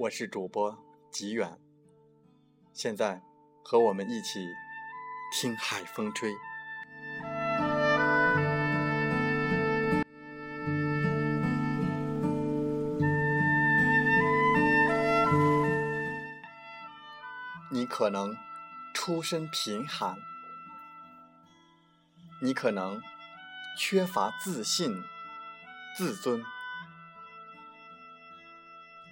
我是主播吉远，现在和我们一起听海风吹。你可能出身贫寒，你可能缺乏自信、自尊。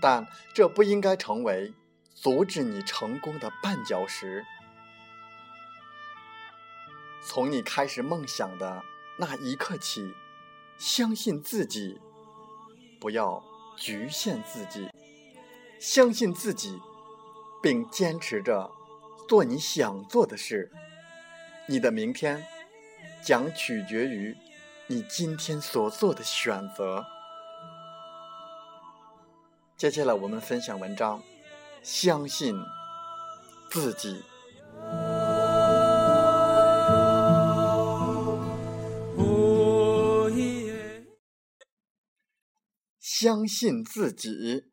但这不应该成为阻止你成功的绊脚石。从你开始梦想的那一刻起，相信自己，不要局限自己，相信自己，并坚持着做你想做的事。你的明天将取决于你今天所做的选择。接下来我们分享文章，相信自己，相信自己。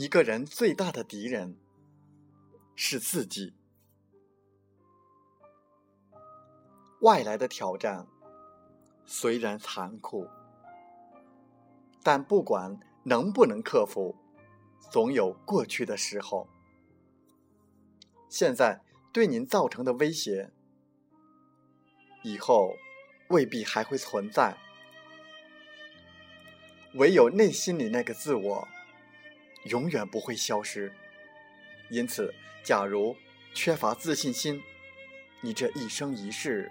一个人最大的敌人是自己。外来的挑战虽然残酷，但不管能不能克服，总有过去的时候。现在对您造成的威胁，以后未必还会存在。唯有内心里那个自我。永远不会消失。因此，假如缺乏自信心，你这一生一世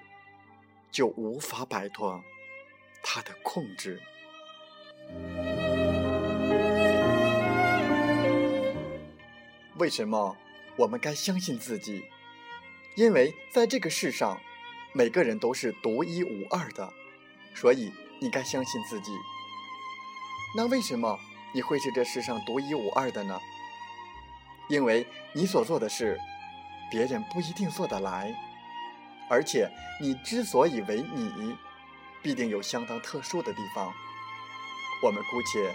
就无法摆脱他的控制。为什么我们该相信自己？因为在这个世上，每个人都是独一无二的，所以你该相信自己。那为什么？你会是这世上独一无二的呢？因为你所做的事，别人不一定做得来，而且你之所以为你，必定有相当特殊的地方，我们姑且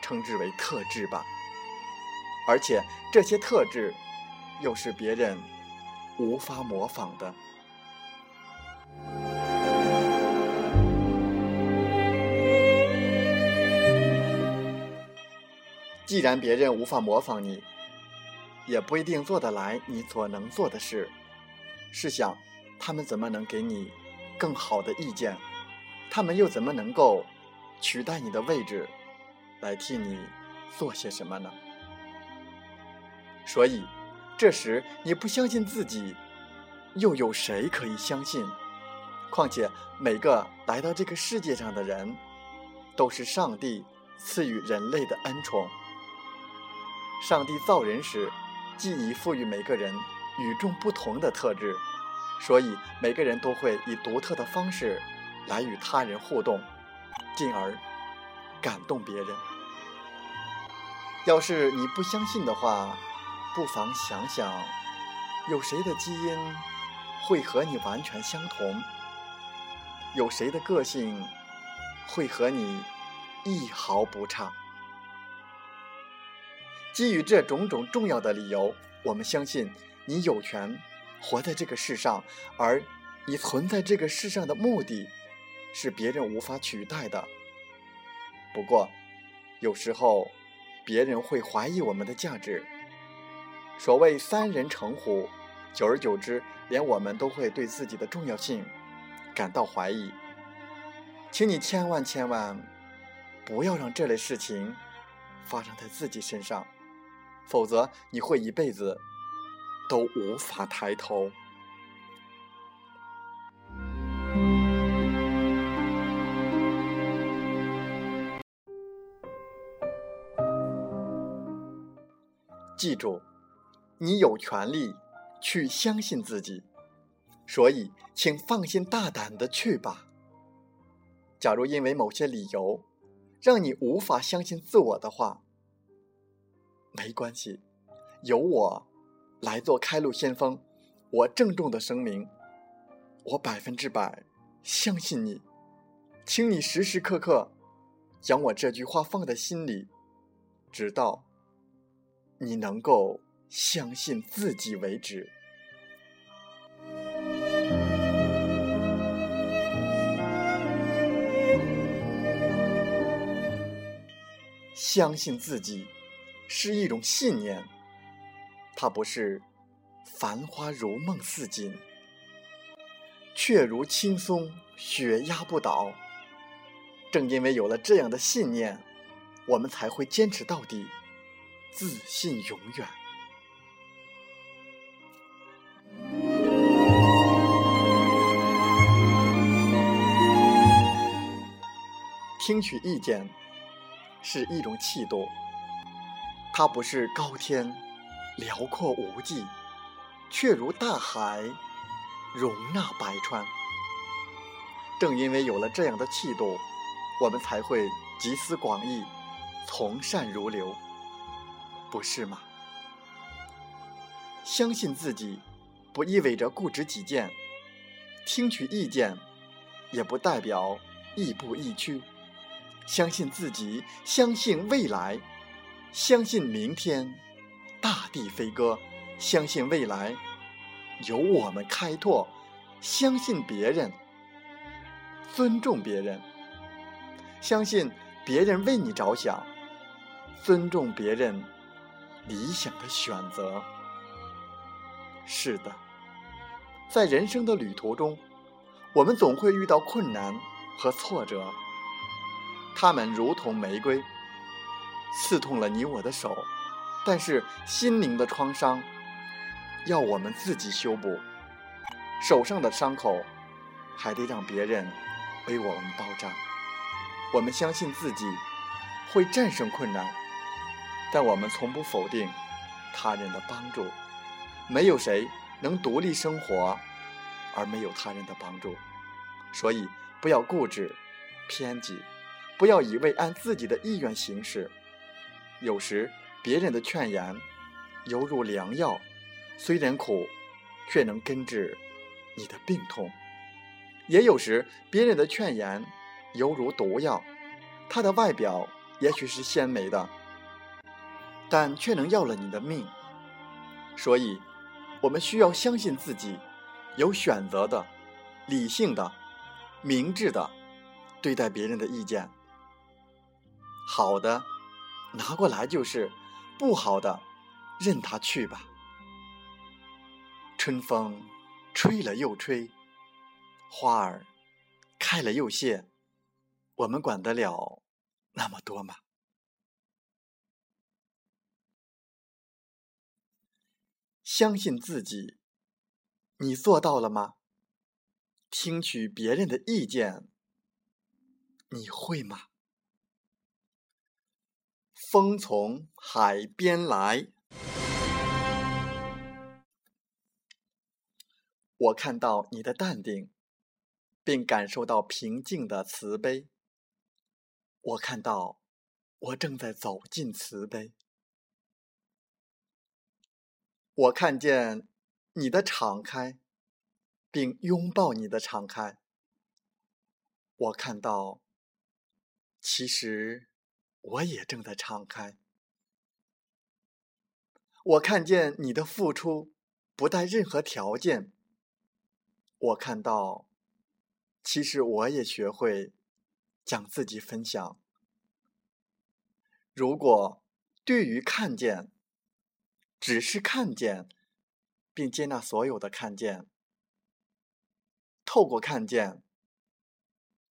称之为特质吧。而且这些特质，又是别人无法模仿的。既然别人无法模仿你，也不一定做得来你所能做的事，试想，他们怎么能给你更好的意见？他们又怎么能够取代你的位置，来替你做些什么呢？所以，这时你不相信自己，又有谁可以相信？况且，每个来到这个世界上的人，都是上帝赐予人类的恩宠。上帝造人时，既已赋予每个人与众不同的特质，所以每个人都会以独特的方式来与他人互动，进而感动别人。要是你不相信的话，不妨想想，有谁的基因会和你完全相同？有谁的个性会和你一毫不差？基于这种种重要的理由，我们相信你有权活在这个世上，而你存在这个世上的目的，是别人无法取代的。不过，有时候别人会怀疑我们的价值。所谓三人成虎，久而久之，连我们都会对自己的重要性感到怀疑。请你千万千万不要让这类事情。发生在自己身上，否则你会一辈子都无法抬头。记住，你有权利去相信自己，所以请放心大胆的去吧。假如因为某些理由让你无法相信自我的话，没关系，由我来做开路先锋。我郑重的声明，我百分之百相信你，请你时时刻刻将我这句话放在心里，直到。你能够相信自己为止。相信自己是一种信念，它不是繁花如梦似锦，却如青松雪压不倒。正因为有了这样的信念，我们才会坚持到底。自信永远。听取意见是一种气度，它不是高天辽阔无际，却如大海容纳百川。正因为有了这样的气度，我们才会集思广益，从善如流。不是吗？相信自己，不意味着固执己见；听取意见，也不代表亦步亦趋。相信自己，相信未来，相信明天大地飞歌，相信未来由我们开拓，相信别人，尊重别人，相信别人为你着想，尊重别人。理想的选择。是的，在人生的旅途中，我们总会遇到困难和挫折，他们如同玫瑰，刺痛了你我的手。但是心灵的创伤，要我们自己修补。手上的伤口，还得让别人为我们包扎。我们相信自己会战胜困难。但我们从不否定他人的帮助，没有谁能独立生活而没有他人的帮助，所以不要固执、偏激，不要一味按自己的意愿行事。有时别人的劝言犹如良药，虽然苦，却能根治你的病痛；也有时别人的劝言犹如毒药，它的外表也许是鲜美的。但却能要了你的命，所以，我们需要相信自己，有选择的、理性的、明智的对待别人的意见。好的，拿过来就是；不好的，任他去吧。春风吹了又吹，花儿开了又谢，我们管得了那么多吗？相信自己，你做到了吗？听取别人的意见，你会吗？风从海边来，我看到你的淡定，并感受到平静的慈悲。我看到，我正在走进慈悲。我看见你的敞开，并拥抱你的敞开。我看到，其实我也正在敞开。我看见你的付出不带任何条件。我看到，其实我也学会将自己分享。如果对于看见，只是看见，并接纳所有的看见。透过看见，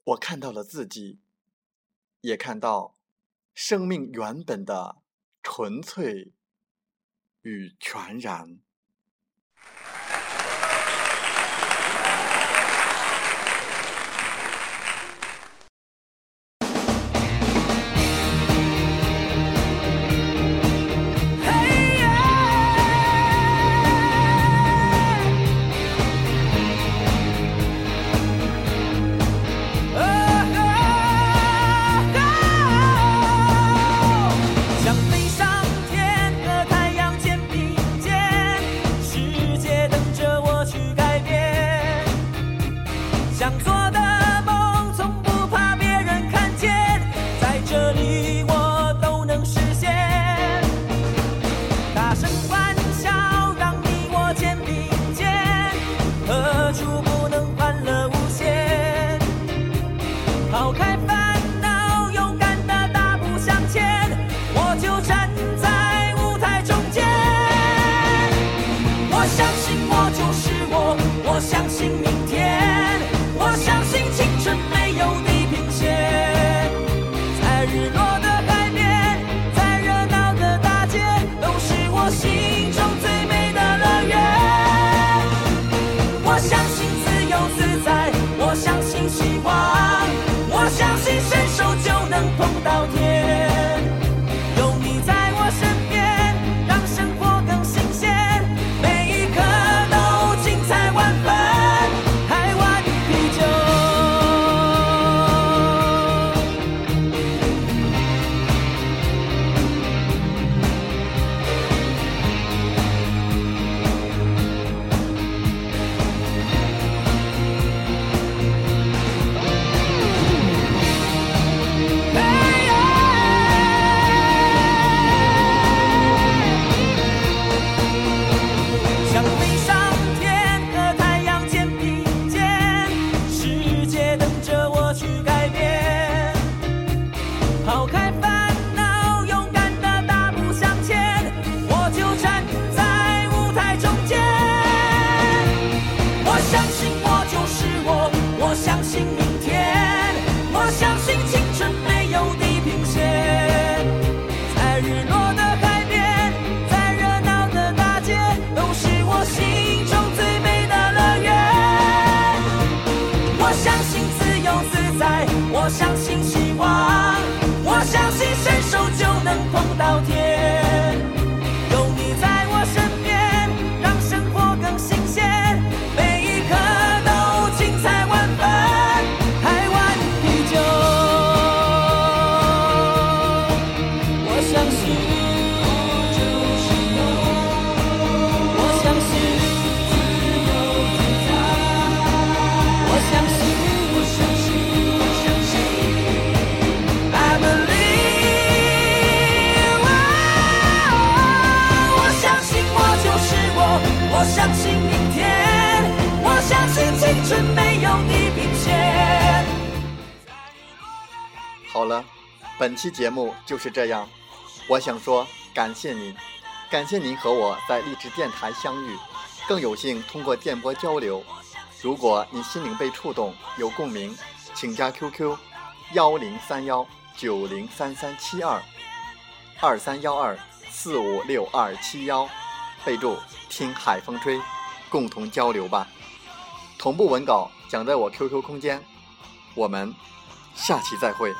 我看到了自己，也看到生命原本的纯粹与全然。我相信。好了，本期节目就是这样。我想说，感谢您，感谢您和我在励志电台相遇，更有幸通过电波交流。如果你心灵被触动，有共鸣，请加 QQ：幺零三幺九零三三七二二三幺二四五六二七幺，备注听海风吹，共同交流吧。同步文稿讲在我 QQ 空间，我们下期再会。